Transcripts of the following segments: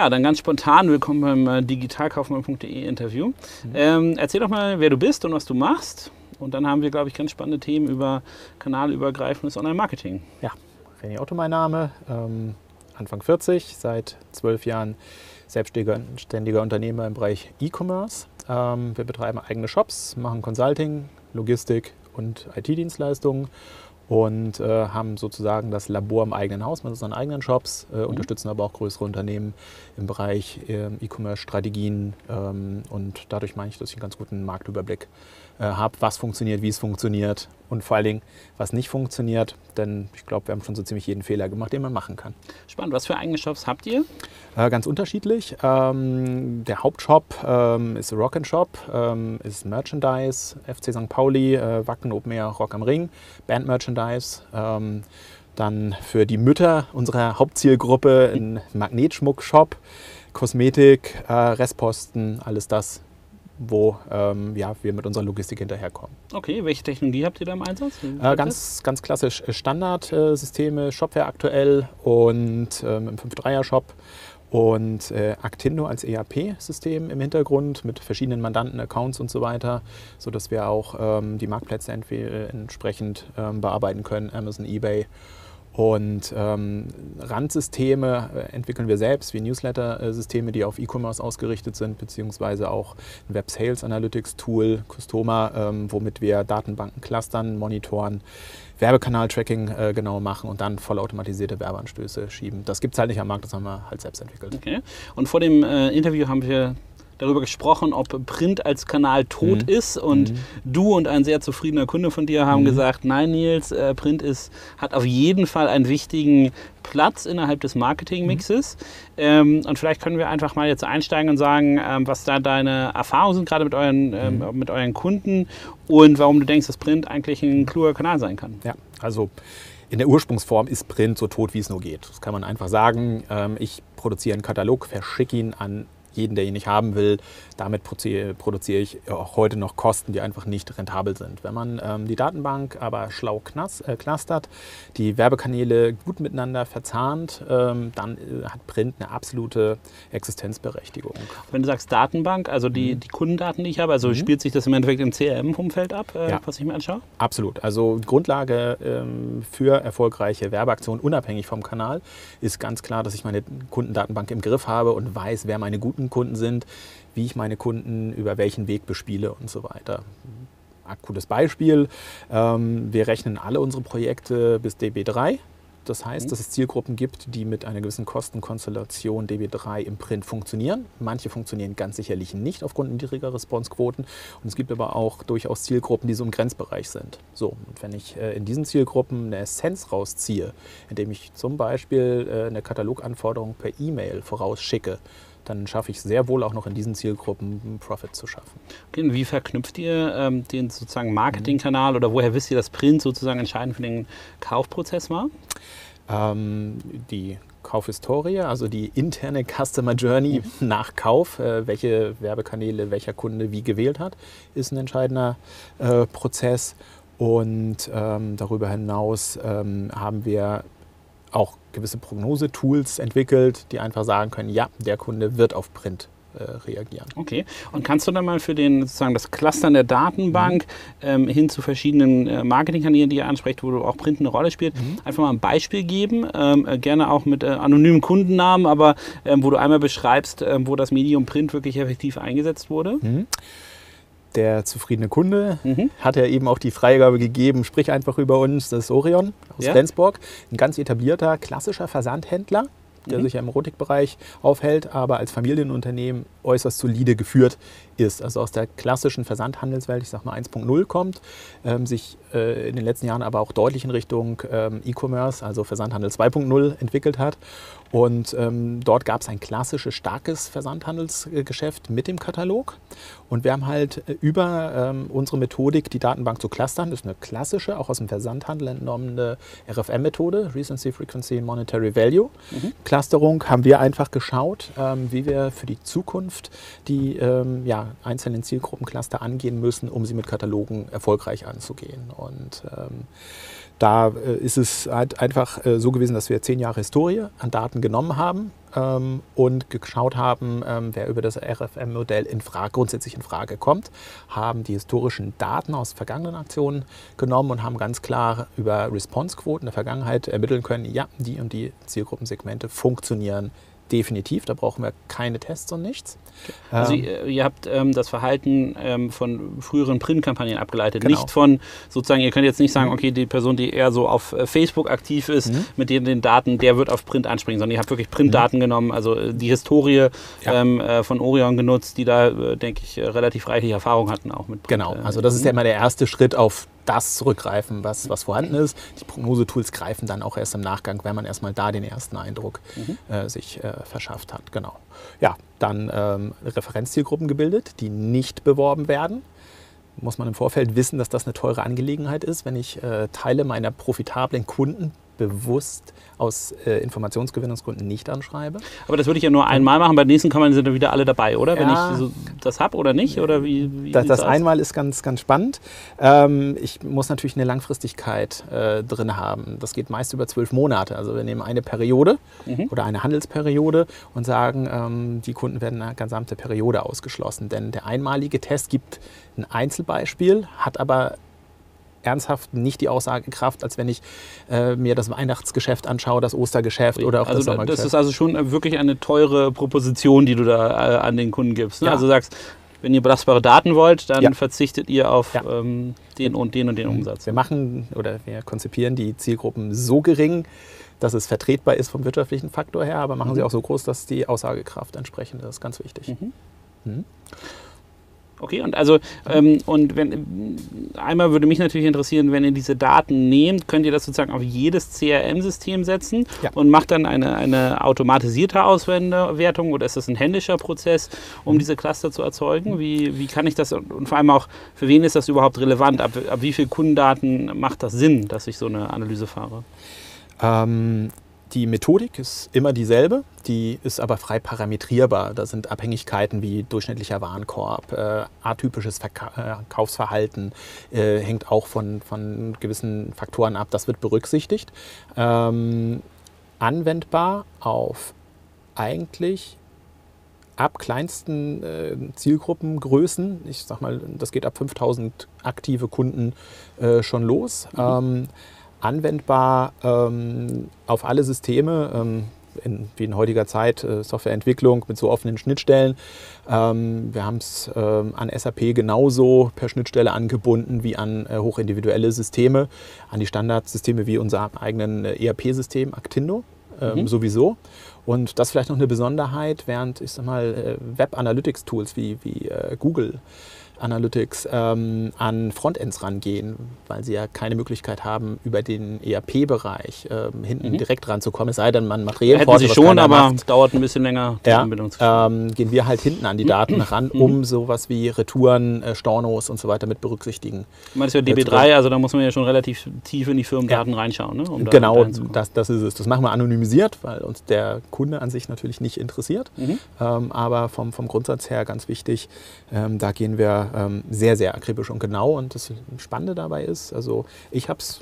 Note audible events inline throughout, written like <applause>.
Ja, dann ganz spontan willkommen beim äh, digitalkaufmann.de Interview. Mhm. Ähm, erzähl doch mal, wer du bist und was du machst. Und dann haben wir, glaube ich, ganz spannende Themen über kanalübergreifendes Online-Marketing. Ja, René Otto mein Name, ähm, Anfang 40, seit zwölf Jahren selbstständiger Unternehmer im Bereich E-Commerce. Ähm, wir betreiben eigene Shops, machen Consulting, Logistik und IT-Dienstleistungen und äh, haben sozusagen das Labor im eigenen Haus mit unseren eigenen Shops, äh, mhm. unterstützen aber auch größere Unternehmen im Bereich äh, E-Commerce-Strategien ähm, und dadurch meine ich, dass ich einen ganz guten Marktüberblick äh, habe, was funktioniert, wie es funktioniert und vor allen Dingen, was nicht funktioniert, denn ich glaube, wir haben schon so ziemlich jeden Fehler gemacht, den man machen kann. Spannend, was für eigene Shops habt ihr? Äh, ganz unterschiedlich. Ähm, der Hauptshop ähm, ist Rock and Shop, ähm, ist Merchandise, FC St. Pauli, äh, Wacken Open Air Rock am Ring, Band Merchandise. Ähm, dann für die Mütter unserer Hauptzielgruppe ein Magnetschmuck-Shop, Kosmetik, äh, Restposten, alles das wo ähm, ja, wir mit unserer Logistik hinterherkommen. Okay, welche Technologie habt ihr da im Einsatz? Äh, ganz, ganz klassisch Standardsysteme, Shopware aktuell und ähm, im 5.3er-Shop und äh, Actindo als ERP-System im Hintergrund mit verschiedenen Mandanten, Accounts und so weiter, sodass wir auch ähm, die Marktplätze entsprechend ähm, bearbeiten können, Amazon, eBay und ähm, Randsysteme äh, entwickeln wir selbst, wie Newsletter-Systeme, die auf E-Commerce ausgerichtet sind, beziehungsweise auch ein Web Sales Analytics Tool, Customa, ähm, womit wir Datenbanken clustern, monitoren, Werbekanal-Tracking äh, genau machen und dann vollautomatisierte Werbeanstöße schieben. Das gibt es halt nicht am Markt, das haben wir halt selbst entwickelt. Okay. Und vor dem äh, Interview haben wir darüber gesprochen, ob Print als Kanal tot mhm. ist. Und mhm. du und ein sehr zufriedener Kunde von dir haben mhm. gesagt, nein Nils, äh, Print ist, hat auf jeden Fall einen wichtigen Platz innerhalb des Marketingmixes. Mhm. Ähm, und vielleicht können wir einfach mal jetzt einsteigen und sagen, ähm, was da deine Erfahrungen sind, gerade mit euren, ähm, mhm. mit euren Kunden und warum du denkst, dass Print eigentlich ein kluger Kanal sein kann. Ja, also in der Ursprungsform ist Print so tot, wie es nur geht. Das kann man einfach sagen. Ähm, ich produziere einen Katalog, verschicke ihn an jeden, der ihn nicht haben will. Damit produziere ich auch heute noch Kosten, die einfach nicht rentabel sind. Wenn man ähm, die Datenbank aber schlau knas, äh, clustert, die Werbekanäle gut miteinander verzahnt, ähm, dann äh, hat Print eine absolute Existenzberechtigung. Wenn du sagst Datenbank, also die, mhm. die Kundendaten, die ich habe, also mhm. spielt sich das im Endeffekt im CRM-Umfeld ab, äh, ja. was ich mir anschaue? Absolut. Also Grundlage ähm, für erfolgreiche Werbeaktionen, unabhängig vom Kanal, ist ganz klar, dass ich meine Kundendatenbank im Griff habe und weiß, wer meine guten Kunden sind, wie ich meine Kunden über welchen Weg bespiele und so weiter. Akutes Beispiel, ähm, wir rechnen alle unsere Projekte bis DB3 das heißt, mhm. dass es Zielgruppen gibt, die mit einer gewissen Kostenkonstellation DB3 im Print funktionieren. Manche funktionieren ganz sicherlich nicht aufgrund niedriger Responsequoten. Und es gibt aber auch durchaus Zielgruppen, die so im Grenzbereich sind. So, und wenn ich äh, in diesen Zielgruppen eine Essenz rausziehe, indem ich zum Beispiel äh, eine Kataloganforderung per E-Mail vorausschicke, dann schaffe ich sehr wohl auch noch in diesen Zielgruppen einen Profit zu schaffen. Okay, und wie verknüpft ihr ähm, den sozusagen Marketingkanal oder woher wisst ihr, dass Print sozusagen entscheidend für den Kaufprozess war? Ähm, die Kaufhistorie, also die interne Customer Journey mhm. nach Kauf, äh, welche Werbekanäle welcher Kunde wie gewählt hat, ist ein entscheidender äh, Prozess. Und ähm, darüber hinaus ähm, haben wir auch gewisse Prognosetools entwickelt, die einfach sagen können, ja, der Kunde wird auf Print äh, reagieren. Okay. Und kannst du dann mal für den sozusagen das Clustern der Datenbank mhm. ähm, hin zu verschiedenen äh, Marketingkanälen, die ihr ansprecht, wo du auch Print eine Rolle spielt, mhm. einfach mal ein Beispiel geben, ähm, äh, gerne auch mit äh, anonymen Kundennamen, aber ähm, wo du einmal beschreibst, ähm, wo das Medium Print wirklich effektiv eingesetzt wurde? Mhm der zufriedene Kunde mhm. hat ja eben auch die Freigabe gegeben, sprich einfach über uns, das ist Orion aus ja. Flensburg, ein ganz etablierter, klassischer Versandhändler, der mhm. sich ja im Erotikbereich aufhält, aber als Familienunternehmen äußerst solide geführt ist. Also aus der klassischen Versandhandelswelt, ich sag mal 1.0 kommt, ähm, sich äh, in den letzten Jahren aber auch deutlich in Richtung ähm, E-Commerce, also Versandhandel 2.0 entwickelt hat. Und ähm, dort gab es ein klassisches, starkes Versandhandelsgeschäft mit dem Katalog. Und wir haben halt äh, über ähm, unsere Methodik, die Datenbank zu clustern, das ist eine klassische, auch aus dem Versandhandel entnommene RFM-Methode, Recency, Frequency, Monetary Value. Mhm. Clusterung haben wir einfach geschaut, ähm, wie wir für die Zukunft die ähm, einzelnen Zielgruppencluster angehen müssen, um sie mit Katalogen erfolgreich anzugehen. Und ähm, da äh, ist es halt einfach äh, so gewesen, dass wir zehn Jahre Historie an Daten genommen haben ähm, und geschaut haben, ähm, wer über das RFM-Modell in Frage, grundsätzlich in Frage kommt, haben die historischen Daten aus vergangenen Aktionen genommen und haben ganz klar über Response-Quoten der Vergangenheit ermitteln können, ja, die und die Zielgruppensegmente funktionieren definitiv. Da brauchen wir keine Tests und nichts. Also ähm, ihr, ihr, habt ähm, das Verhalten ähm, von früheren Printkampagnen abgeleitet, genau. nicht von sozusagen, ihr könnt jetzt nicht sagen, mhm. okay, die Person, die eher so auf äh, Facebook aktiv ist, mhm. mit den, den Daten, der wird auf Print anspringen, sondern ihr habt wirklich Printdaten mhm. genommen, also äh, die Historie ja. ähm, äh, von Orion genutzt, die da, äh, denke ich, relativ reichliche Erfahrung hatten auch mit Print. Genau, also das ist ja immer der erste Schritt auf das zurückgreifen, was, was vorhanden ist. Die Prognosetools greifen dann auch erst im Nachgang, wenn man erstmal da den ersten Eindruck mhm. äh, sich äh, verschafft hat. Genau. Ja, dann ähm, Referenzzielgruppen gebildet, die nicht beworben werden. Muss man im Vorfeld wissen, dass das eine teure Angelegenheit ist, wenn ich äh, Teile meiner profitablen Kunden bewusst aus äh, Informationsgewinnungsgründen nicht anschreibe. Aber das würde ich ja nur einmal machen, beim nächsten kann man sind dann wieder alle dabei, oder? Ja, Wenn ich so das habe oder nicht? Oder wie, wie das, das einmal ist ganz, ganz spannend. Ähm, ich muss natürlich eine Langfristigkeit äh, drin haben. Das geht meist über zwölf Monate. Also wir nehmen eine Periode mhm. oder eine Handelsperiode und sagen, ähm, die Kunden werden eine gesamte Periode ausgeschlossen. Denn der einmalige Test gibt ein Einzelbeispiel, hat aber ernsthaft nicht die Aussagekraft, als wenn ich äh, mir das Weihnachtsgeschäft anschaue, das Ostergeschäft oder auch also das Sommergeschäft. Das ist also schon wirklich eine teure Proposition, die du da äh, an den Kunden gibst. Ne? Ja. Also sagst, wenn ihr belastbare Daten wollt, dann ja. verzichtet ihr auf ja. ähm, den und den und den Umsatz. Wir machen oder wir konzipieren die Zielgruppen so gering, dass es vertretbar ist vom wirtschaftlichen Faktor her, aber machen mhm. sie auch so groß, dass die Aussagekraft entsprechend ist. Ganz wichtig. Mhm. Mhm. Okay, und also ähm, und wenn einmal würde mich natürlich interessieren, wenn ihr diese Daten nehmt, könnt ihr das sozusagen auf jedes CRM-System setzen ja. und macht dann eine, eine automatisierte Auswertung oder ist das ein händischer Prozess, um mhm. diese Cluster zu erzeugen? Wie, wie kann ich das und vor allem auch, für wen ist das überhaupt relevant? Ab, ab wie viel Kundendaten macht das Sinn, dass ich so eine Analyse fahre? Ähm, die Methodik ist immer dieselbe, die ist aber frei parametrierbar. Da sind Abhängigkeiten wie durchschnittlicher Warenkorb, äh, atypisches Verkaufsverhalten, äh, hängt auch von, von gewissen Faktoren ab. Das wird berücksichtigt. Ähm, anwendbar auf eigentlich ab kleinsten äh, Zielgruppengrößen. Ich sag mal, das geht ab 5000 aktive Kunden äh, schon los. Mhm. Ähm, anwendbar ähm, auf alle Systeme, ähm, in, wie in heutiger Zeit äh, Softwareentwicklung mit so offenen Schnittstellen. Ähm, wir haben es ähm, an SAP genauso per Schnittstelle angebunden wie an äh, hochindividuelle Systeme, an die Standardsysteme wie unser eigenen äh, ERP-System Actindo ähm, mhm. sowieso. Und das vielleicht noch eine Besonderheit, während ich sag mal äh, Web Analytics Tools wie, wie äh, Google Analytics ähm, an Frontends rangehen, weil sie ja keine Möglichkeit haben, über den ERP-Bereich ähm, hinten mhm. direkt ranzukommen. Es sei denn, man materiell Hätten sie schon, aber macht. dauert ein bisschen länger, die ja, Anbindung zu ähm, Gehen wir halt hinten an die Daten ran, mhm. um sowas wie Retouren, äh, Stornos und so weiter mit berücksichtigen. Du meinst ja DB3, also da muss man ja schon relativ tief in die Firmendaten ja. reinschauen. Ne, um genau, das, das ist es. Das machen wir anonymisiert, weil uns der Kunde an sich natürlich nicht interessiert. Mhm. Ähm, aber vom, vom Grundsatz her ganz wichtig, ähm, da gehen wir ähm, sehr, sehr akribisch und genau. Und das Spannende dabei ist, also ich habe es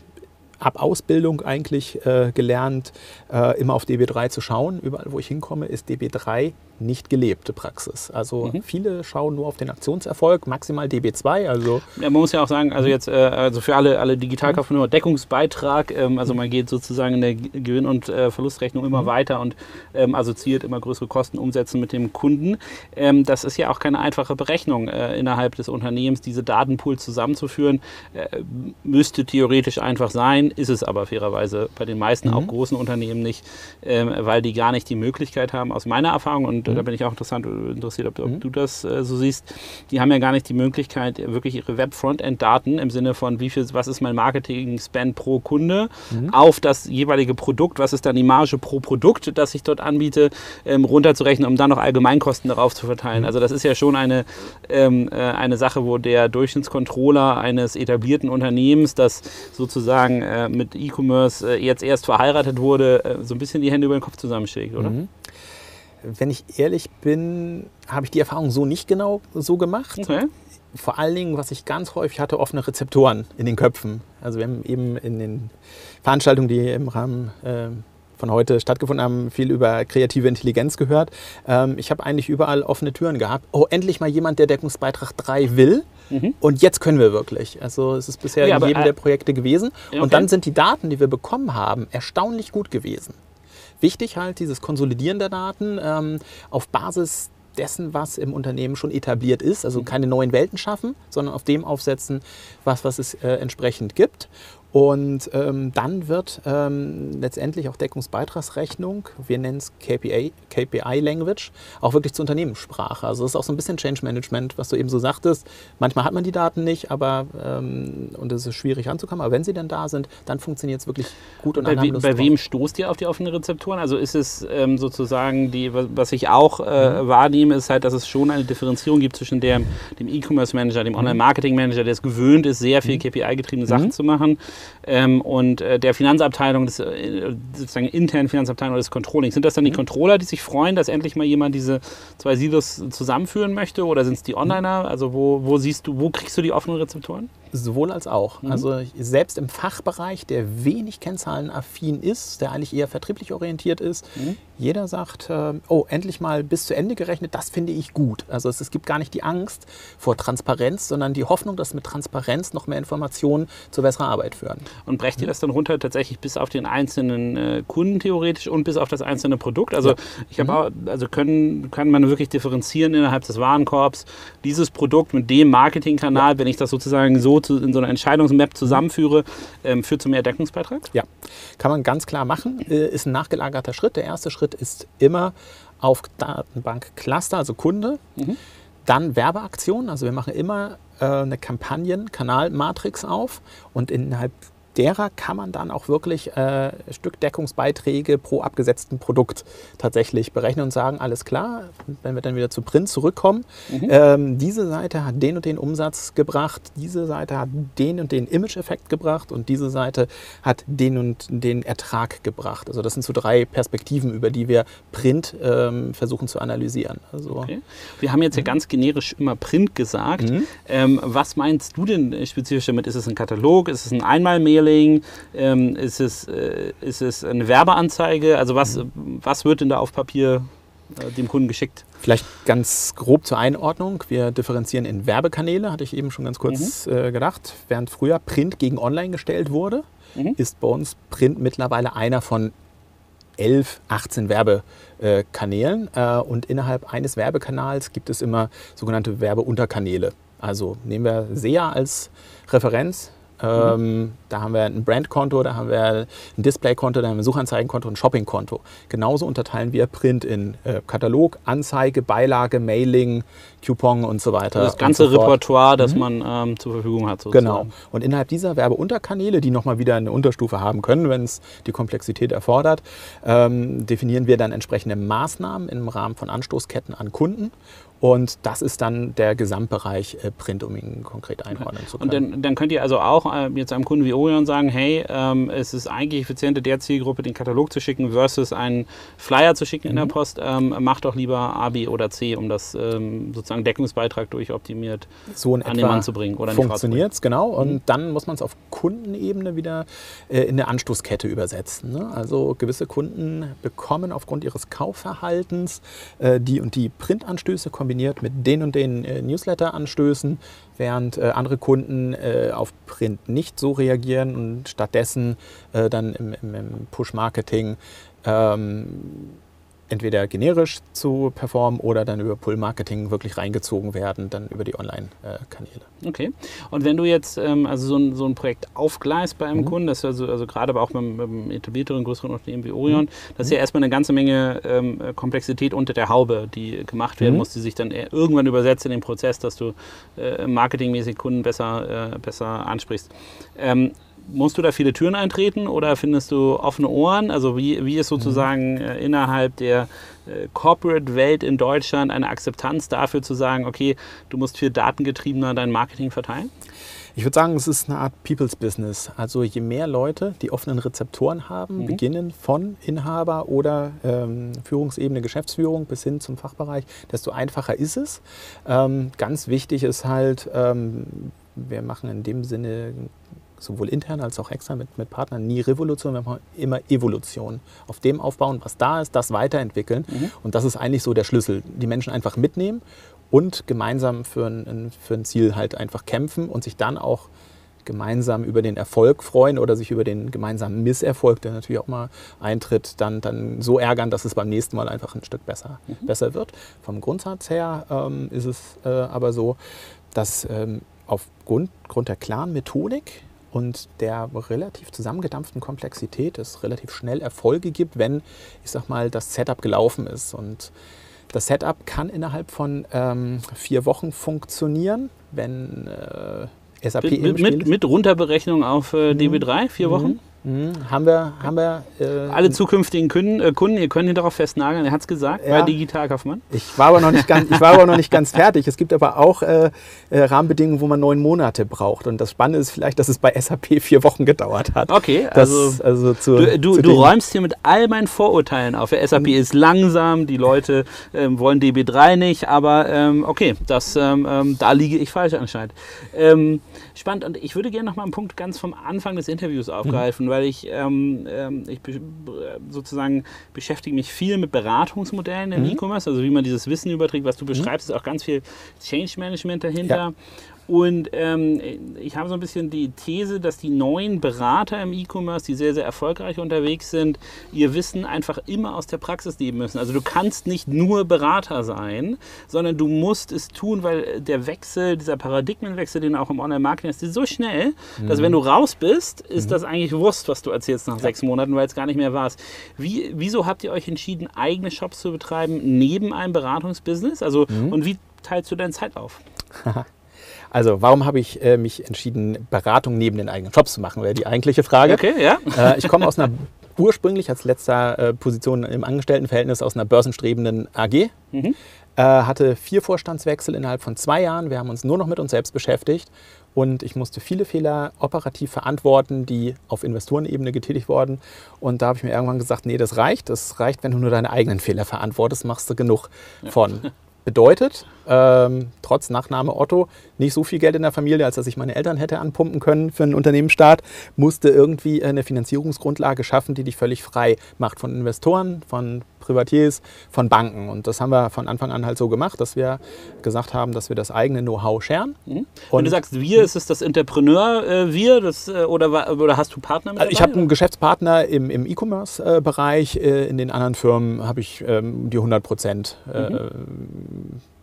ab Ausbildung eigentlich äh, gelernt, äh, immer auf DB3 zu schauen. Überall, wo ich hinkomme, ist DB3 nicht gelebte Praxis. Also mhm. viele schauen nur auf den Aktionserfolg, maximal DB2. Also ja, man muss ja auch sagen, also mhm. jetzt äh, also für alle, alle Digitalkaufmänner mhm. Deckungsbeitrag, ähm, also man geht sozusagen in der Gewinn- und äh, Verlustrechnung immer mhm. weiter und ähm, assoziiert immer größere Kosten umsetzen mit dem Kunden. Ähm, das ist ja auch keine einfache Berechnung äh, innerhalb des Unternehmens, diese Datenpools zusammenzuführen. Äh, müsste theoretisch einfach sein, ist es aber fairerweise bei den meisten auch mhm. großen Unternehmen nicht, ähm, weil die gar nicht die Möglichkeit haben, aus meiner Erfahrung und mhm. da bin ich auch interessant, interessiert, ob, ob mhm. du das äh, so siehst. Die haben ja gar nicht die Möglichkeit, wirklich ihre Web-Frontend-Daten im Sinne von, wie viel, was ist mein Marketing-Spend pro Kunde mhm. auf das jeweilige Produkt, was ist dann die Marge pro Produkt, das ich dort anbiete, ähm, runterzurechnen, um dann noch Allgemeinkosten darauf zu verteilen. Mhm. Also das ist ja schon eine, ähm, äh, eine Sache, wo der Durchschnittscontroller eines etablierten Unternehmens, das sozusagen äh, mit E-Commerce äh, jetzt erst verheiratet wurde, äh, so ein bisschen die Hände über den Kopf zusammenschlägt, oder? Mhm. Wenn ich ehrlich bin, habe ich die Erfahrung so nicht genau so gemacht. Okay. Vor allen Dingen, was ich ganz häufig hatte, offene Rezeptoren in den Köpfen. Also wir haben eben in den Veranstaltungen, die im Rahmen äh, von heute stattgefunden haben, viel über kreative Intelligenz gehört. Ähm, ich habe eigentlich überall offene Türen gehabt. Oh, endlich mal jemand, der Deckungsbeitrag 3 will. Mhm. Und jetzt können wir wirklich. Also es ist bisher ja, in jedem äh, der Projekte gewesen. Okay. Und dann sind die Daten, die wir bekommen haben, erstaunlich gut gewesen. Wichtig halt dieses Konsolidieren der Daten ähm, auf Basis dessen, was im Unternehmen schon etabliert ist. Also mhm. keine neuen Welten schaffen, sondern auf dem aufsetzen, was, was es äh, entsprechend gibt. Und ähm, dann wird ähm, letztendlich auch Deckungsbeitragsrechnung, wir nennen es KPI, KPI Language, auch wirklich zur Unternehmenssprache. Also das ist auch so ein bisschen Change Management, was du eben so sagtest. Manchmal hat man die Daten nicht, aber ähm, und es ist schwierig anzukommen. Aber wenn sie dann da sind, dann funktioniert es wirklich gut und Bei, we bei wem stoßt ihr auf die offenen Rezeptoren? Also ist es ähm, sozusagen die, was ich auch äh, mhm. wahrnehme, ist halt, dass es schon eine Differenzierung gibt zwischen der, dem E-Commerce Manager, dem mhm. Online Marketing Manager, der es gewöhnt ist, sehr viel mhm. KPI-getriebene Sachen mhm. zu machen ähm, und äh, der Finanzabteilung, des, äh, sozusagen internen Finanzabteilung oder des Controllings. Sind das dann die mhm. Controller, die sich freuen, dass endlich mal jemand diese zwei Silos zusammenführen möchte oder sind es die Onliner? Also wo, wo siehst du, wo kriegst du die offenen Rezeptoren? Sowohl als auch. Mhm. Also selbst im Fachbereich, der wenig kennzahlenaffin ist, der eigentlich eher vertrieblich orientiert ist, mhm. jeder sagt, äh, oh, endlich mal bis zu Ende gerechnet, das finde ich gut. Also es, es, gibt gar nicht die Angst vor Transparenz, sondern die Hoffnung, dass mit Transparenz noch mehr Informationen zu besserer Arbeit führen. Und brecht ihr das dann runter tatsächlich bis auf den einzelnen äh, Kunden theoretisch und bis auf das einzelne Produkt? Also ja. ich habe mhm. also können, kann man wirklich differenzieren innerhalb des Warenkorbs, dieses Produkt mit dem Marketingkanal, ja. wenn ich das sozusagen so zu, in so einer Entscheidungsmap zusammenführe, ähm, führt zu mehr Deckungsbeitrag? Ja, kann man ganz klar machen. Äh, ist ein nachgelagerter Schritt. Der erste Schritt ist immer auf Datenbank Cluster, also Kunde. Mhm. Dann Werbeaktionen. Also wir machen immer eine Kampagnen-Kanalmatrix auf und innerhalb derer kann man dann auch wirklich äh, Stückdeckungsbeiträge pro abgesetzten Produkt tatsächlich berechnen und sagen, alles klar, wenn wir dann wieder zu Print zurückkommen, mhm. ähm, diese Seite hat den und den Umsatz gebracht, diese Seite hat den und den Image-Effekt gebracht und diese Seite hat den und den Ertrag gebracht. Also das sind so drei Perspektiven, über die wir Print ähm, versuchen zu analysieren. Also, okay. Wir haben jetzt ja mhm. ganz generisch immer Print gesagt. Mhm. Ähm, was meinst du denn spezifisch damit? Ist es ein Katalog? Ist es ein Einmalmailing? Storytelling? Ähm, ist, es, äh, ist es eine Werbeanzeige? Also was, was wird denn da auf Papier äh, dem Kunden geschickt? Vielleicht ganz grob zur Einordnung. Wir differenzieren in Werbekanäle, hatte ich eben schon ganz kurz mhm. äh, gedacht. Während früher Print gegen Online gestellt wurde, mhm. ist bei uns Print mittlerweile einer von 11, 18 Werbekanälen. Äh, und innerhalb eines Werbekanals gibt es immer sogenannte Werbeunterkanäle. Also nehmen wir SEA als Referenz. Ähm, da haben wir ein Brandkonto, da haben wir ein Displaykonto, da haben wir ein Suchanzeigenkonto und ein Shoppingkonto. Genauso unterteilen wir Print in äh, Katalog, Anzeige, Beilage, Mailing, Coupon und so weiter. Das ganze so Repertoire, das mhm. man ähm, zur Verfügung hat. Sozusagen. Genau. Und innerhalb dieser Werbeunterkanäle, die nochmal wieder eine Unterstufe haben können, wenn es die Komplexität erfordert, ähm, definieren wir dann entsprechende Maßnahmen im Rahmen von Anstoßketten an Kunden und das ist dann der Gesamtbereich äh, Print, um ihn konkret einordnen zu können. Und dann, dann könnt ihr also auch äh, jetzt einem Kunden wie Orion sagen, hey, ähm, es ist eigentlich effizienter, der Zielgruppe den Katalog zu schicken versus einen Flyer zu schicken mhm. in der mhm. Post. Ähm, macht doch lieber A, B oder C, um das ähm, sozusagen Deckungsbeitrag durchoptimiert so an den Mann zu bringen. Oder funktioniert es, genau. Und mhm. dann muss man es auf Kundenebene wieder äh, in eine Anstoßkette übersetzen. Ne? Also gewisse Kunden bekommen aufgrund ihres Kaufverhaltens äh, die und die Printanstöße kombiniert mit den und den äh, Newsletter-Anstößen, während äh, andere Kunden äh, auf Print nicht so reagieren und stattdessen äh, dann im, im, im Push-Marketing ähm, entweder generisch zu performen oder dann über Pull-Marketing wirklich reingezogen werden, dann über die Online-Kanäle. Okay. Und wenn du jetzt ähm, also so ein, so ein Projekt aufgleist bei einem mhm. Kunden, das ist also, also gerade aber auch mit einem etablierteren, größeren Unternehmen wie Orion, mhm. das ist ja erstmal eine ganze Menge ähm, Komplexität unter der Haube, die gemacht werden mhm. muss, die sich dann irgendwann übersetzt in den Prozess, dass du äh, marketingmäßig Kunden besser, äh, besser ansprichst. Ähm, musst du da viele Türen eintreten oder findest du offene Ohren? Also wie, wie ist sozusagen mhm. äh, innerhalb der äh, Corporate-Welt in Deutschland eine Akzeptanz dafür zu sagen, okay, du musst viel datengetriebener dein Marketing verteilen? Ich würde sagen, es ist eine Art People's Business. Also je mehr Leute die offenen Rezeptoren haben, mhm. beginnen von Inhaber oder ähm, Führungsebene, Geschäftsführung bis hin zum Fachbereich, desto einfacher ist es. Ähm, ganz wichtig ist halt, ähm, wir machen in dem Sinne sowohl intern als auch extern mit, mit Partnern nie Revolution, wir machen immer Evolution. Auf dem aufbauen, was da ist, das weiterentwickeln. Mhm. Und das ist eigentlich so der Schlüssel. Die Menschen einfach mitnehmen und gemeinsam für ein, für ein Ziel halt einfach kämpfen und sich dann auch gemeinsam über den Erfolg freuen oder sich über den gemeinsamen Misserfolg, der natürlich auch mal eintritt, dann, dann so ärgern, dass es beim nächsten Mal einfach ein Stück besser, mhm. besser wird. Vom Grundsatz her ähm, ist es äh, aber so, dass ähm, aufgrund Grund der klaren Methodik und der relativ zusammengedampften Komplexität es relativ schnell Erfolge gibt, wenn, ich sag mal, das Setup gelaufen ist. Und das Setup kann innerhalb von ähm, vier Wochen funktionieren, wenn äh, SAP mit, im Spiel mit, ist. mit Runterberechnung auf äh, DB3, vier mhm. Wochen? Mhm. Haben wir, haben wir äh, alle zukünftigen Kunden, äh, Kunden, ihr könnt ihn darauf festnageln, er hat es gesagt, ja. bei Digitalkaufmann. Ich war aber noch nicht ganz, ich war aber noch nicht ganz <laughs> fertig. Es gibt aber auch äh, äh, Rahmenbedingungen, wo man neun Monate braucht. Und das Spannende ist vielleicht, dass es bei SAP vier Wochen gedauert hat. Okay, also, das, also zu, du, du, zu du räumst hier mit all meinen Vorurteilen auf. SAP mhm. ist langsam, die Leute ähm, wollen DB3 nicht, aber ähm, okay, das, ähm, ähm, da liege ich falsch anscheinend. Ähm, spannend und ich würde gerne noch mal einen Punkt ganz vom Anfang des Interviews aufgreifen, mhm. Weil ich, ähm, ähm, ich be sozusagen beschäftige mich viel mit Beratungsmodellen im mhm. E-Commerce, also wie man dieses Wissen überträgt, was du mhm. beschreibst, ist auch ganz viel Change Management dahinter. Ja. Und ähm, ich habe so ein bisschen die These, dass die neuen Berater im E-Commerce, die sehr, sehr erfolgreich unterwegs sind, ihr Wissen einfach immer aus der Praxis nehmen müssen. Also du kannst nicht nur Berater sein, sondern du musst es tun, weil der Wechsel, dieser Paradigmenwechsel, den auch im Online-Marketing ist, ist so schnell, mhm. dass wenn du raus bist, ist mhm. das eigentlich Wurst, was du erzählst nach ja. sechs Monaten, weil es gar nicht mehr war. Wie, wieso habt ihr euch entschieden, eigene Shops zu betreiben neben einem Beratungsbusiness? Also, mhm. und wie teilst du deine Zeit auf? <laughs> Also, warum habe ich äh, mich entschieden, Beratung neben den eigenen Jobs zu machen, wäre die eigentliche Frage. Okay, ja. Äh, ich komme aus einer <laughs> ursprünglich als letzter äh, Position im Angestelltenverhältnis aus einer börsenstrebenden AG. Mhm. Äh, hatte vier Vorstandswechsel innerhalb von zwei Jahren. Wir haben uns nur noch mit uns selbst beschäftigt und ich musste viele Fehler operativ verantworten, die auf Investorenebene getätigt wurden. Und da habe ich mir irgendwann gesagt, nee, das reicht. Das reicht, wenn du nur deine eigenen Fehler verantwortest, machst du genug von. <laughs> Bedeutet, ähm, trotz Nachname Otto, nicht so viel Geld in der Familie, als dass ich meine Eltern hätte anpumpen können für einen Unternehmensstart, musste irgendwie eine Finanzierungsgrundlage schaffen, die dich völlig frei macht von Investoren, von Privatiers, von Banken. Und das haben wir von Anfang an halt so gemacht, dass wir gesagt haben, dass wir das eigene Know-how scheren. Mhm. Wenn du sagst wir, ist es das Entrepreneur äh, wir das, äh, oder, oder hast du Partner mit also Ich habe einen Geschäftspartner im, im E-Commerce-Bereich. Äh, in den anderen Firmen habe ich ähm, die 100 Prozent. Äh, mhm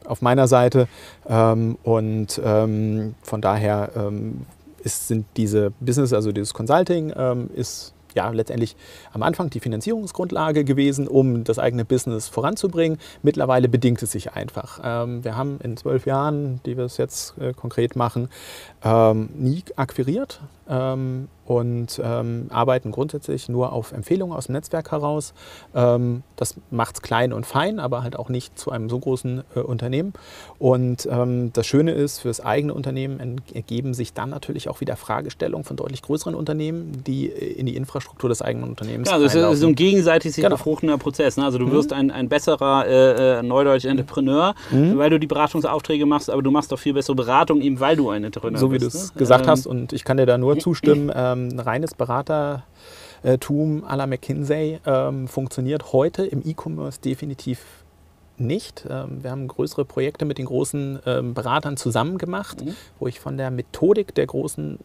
auf meiner Seite. Ähm, und ähm, von daher ähm, ist, sind diese Business, also dieses Consulting, ähm, ist ja letztendlich am Anfang die Finanzierungsgrundlage gewesen, um das eigene Business voranzubringen. Mittlerweile bedingt es sich einfach. Ähm, wir haben in zwölf Jahren, die wir es jetzt äh, konkret machen, ähm, nie akquiriert und ähm, arbeiten grundsätzlich nur auf Empfehlungen aus dem Netzwerk heraus. Ähm, das macht es klein und fein, aber halt auch nicht zu einem so großen äh, Unternehmen. Und ähm, das Schöne ist, für das eigene Unternehmen ergeben sich dann natürlich auch wieder Fragestellungen von deutlich größeren Unternehmen, die äh, in die Infrastruktur des eigenen Unternehmens Ja, also es ist so ein gegenseitig sich genau. befruchtender Prozess. Ne? Also du mhm. wirst ein, ein besserer äh, äh Neudeutsch Entrepreneur, mhm. weil du die Beratungsaufträge machst, aber du machst doch viel bessere Beratung, eben weil du ein Entrepreneur so bist. So wie du es ne? gesagt ähm, hast und ich kann dir da nur zustimmen. ähm, reines Beratertum à la McKinsey ähm, funktioniert heute im E-Commerce definitiv nicht. Ähm, wir haben größere Projekte mit den großen ähm, Beratern zusammen gemacht, mhm. wo ich von der Methodik der großen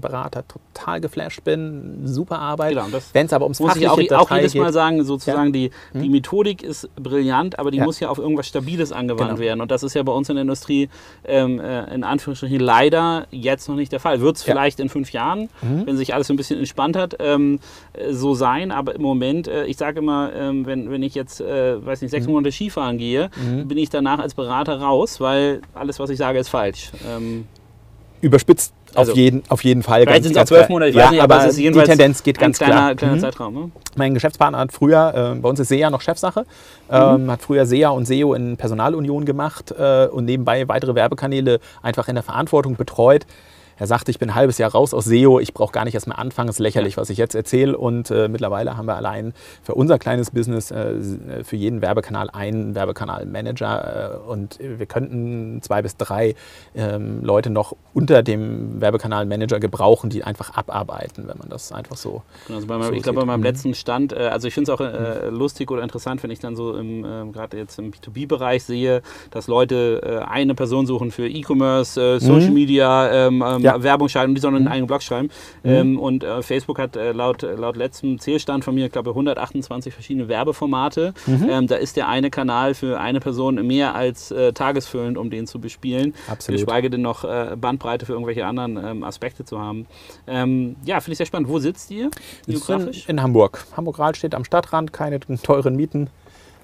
Berater total geflasht bin. Super Arbeit. Genau, Wenn es aber ums muss ich auch, auch jedes geht. Mal sagen, sozusagen ja. die, hm? die Methodik ist brillant, aber die ja. muss ja auf irgendwas Stabiles angewandt genau. werden. Und das ist ja bei uns in der Industrie ähm, äh, in Anführungsstrichen leider jetzt noch nicht der Fall. Wird es ja. vielleicht in fünf Jahren, mhm. wenn sich alles ein bisschen entspannt hat, ähm, äh, so sein. Aber im Moment, äh, ich sage immer, ähm, wenn, wenn ich jetzt, äh, weiß nicht, sechs mhm. Monate Skifahren gehe, mhm. bin ich danach als Berater raus, weil alles, was ich sage, ist falsch. Überspitzt also, auf, jeden, auf jeden Fall. Vielleicht sind es auch zwölf Monate, ich ja, weiß nicht, aber, aber die Tendenz geht ganz kleiner, klar. kleiner mhm. Zeitraum. Ne? Mein Geschäftspartner hat früher, äh, bei uns ist SEA noch Chefsache, ähm, mhm. hat früher SEA und SEO in Personalunion gemacht äh, und nebenbei weitere Werbekanäle einfach in der Verantwortung betreut. Er sagte, ich bin ein halbes Jahr raus aus SEO, ich brauche gar nicht erst mehr anfangen, es ist lächerlich, was ich jetzt erzähle. Und äh, mittlerweile haben wir allein für unser kleines Business äh, für jeden Werbekanal einen Werbekanalmanager äh, und wir könnten zwei bis drei ähm, Leute noch unter dem Werbekanalmanager gebrauchen, die einfach abarbeiten, wenn man das einfach so. Genau, also meinem, so ich glaube, bei meinem letzten Stand, äh, also ich finde es auch äh, mhm. lustig oder interessant, wenn ich dann so im, äh, gerade jetzt im B2B-Bereich sehe, dass Leute eine Person suchen für E-Commerce, Social mhm. Media, ähm, ähm ja. Werbung schalten, die sollen einen mhm. eigenen Blog schreiben. Mhm. Ähm, und äh, Facebook hat äh, laut, laut letztem Zählstand von mir, ich glaube, 128 verschiedene Werbeformate. Mhm. Ähm, da ist der eine Kanal für eine Person mehr als äh, tagesfüllend, um den zu bespielen. Absolut. Geschweige denn noch äh, Bandbreite für irgendwelche anderen ähm, Aspekte zu haben. Ähm, ja, finde ich sehr spannend. Wo sitzt ihr geografisch? In, in Hamburg. Hamburg-Rahl steht am Stadtrand, keine teuren Mieten.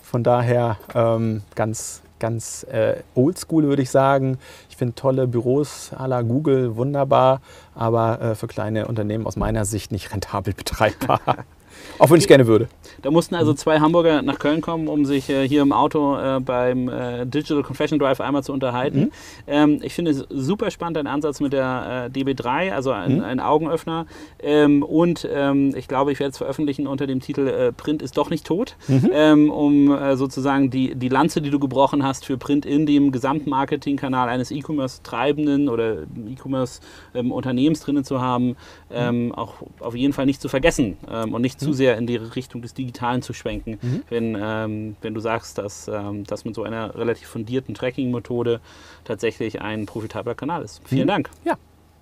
Von daher ähm, ganz ganz äh, oldschool, würde ich sagen. Ich finde tolle Büros à la Google wunderbar, aber äh, für kleine Unternehmen aus meiner Sicht nicht rentabel betreibbar. <laughs> Auch wenn ich gerne würde. Da mussten also zwei Hamburger nach Köln kommen, um sich äh, hier im Auto äh, beim äh, Digital Confession Drive einmal zu unterhalten. Mhm. Ähm, ich finde es super spannend, dein Ansatz mit der äh, DB3, also ein, mhm. ein Augenöffner. Ähm, und ähm, ich glaube, ich werde es veröffentlichen unter dem Titel äh, Print ist doch nicht tot, mhm. Ähm, um äh, sozusagen die, die Lanze, die du gebrochen hast für Print in dem Gesamtmarketingkanal eines E-Commerce-Treibenden oder E-Commerce-Unternehmens ähm, drinnen zu haben, ähm, auch auf jeden Fall nicht zu vergessen und nicht zu zu sehr in die Richtung des Digitalen zu schwenken, mhm. wenn, ähm, wenn du sagst, dass ähm, das mit so einer relativ fundierten Tracking-Methode tatsächlich ein profitabler Kanal ist. Vielen mhm. Dank. Ja,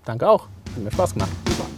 danke auch. Hat mir Spaß gemacht. Super.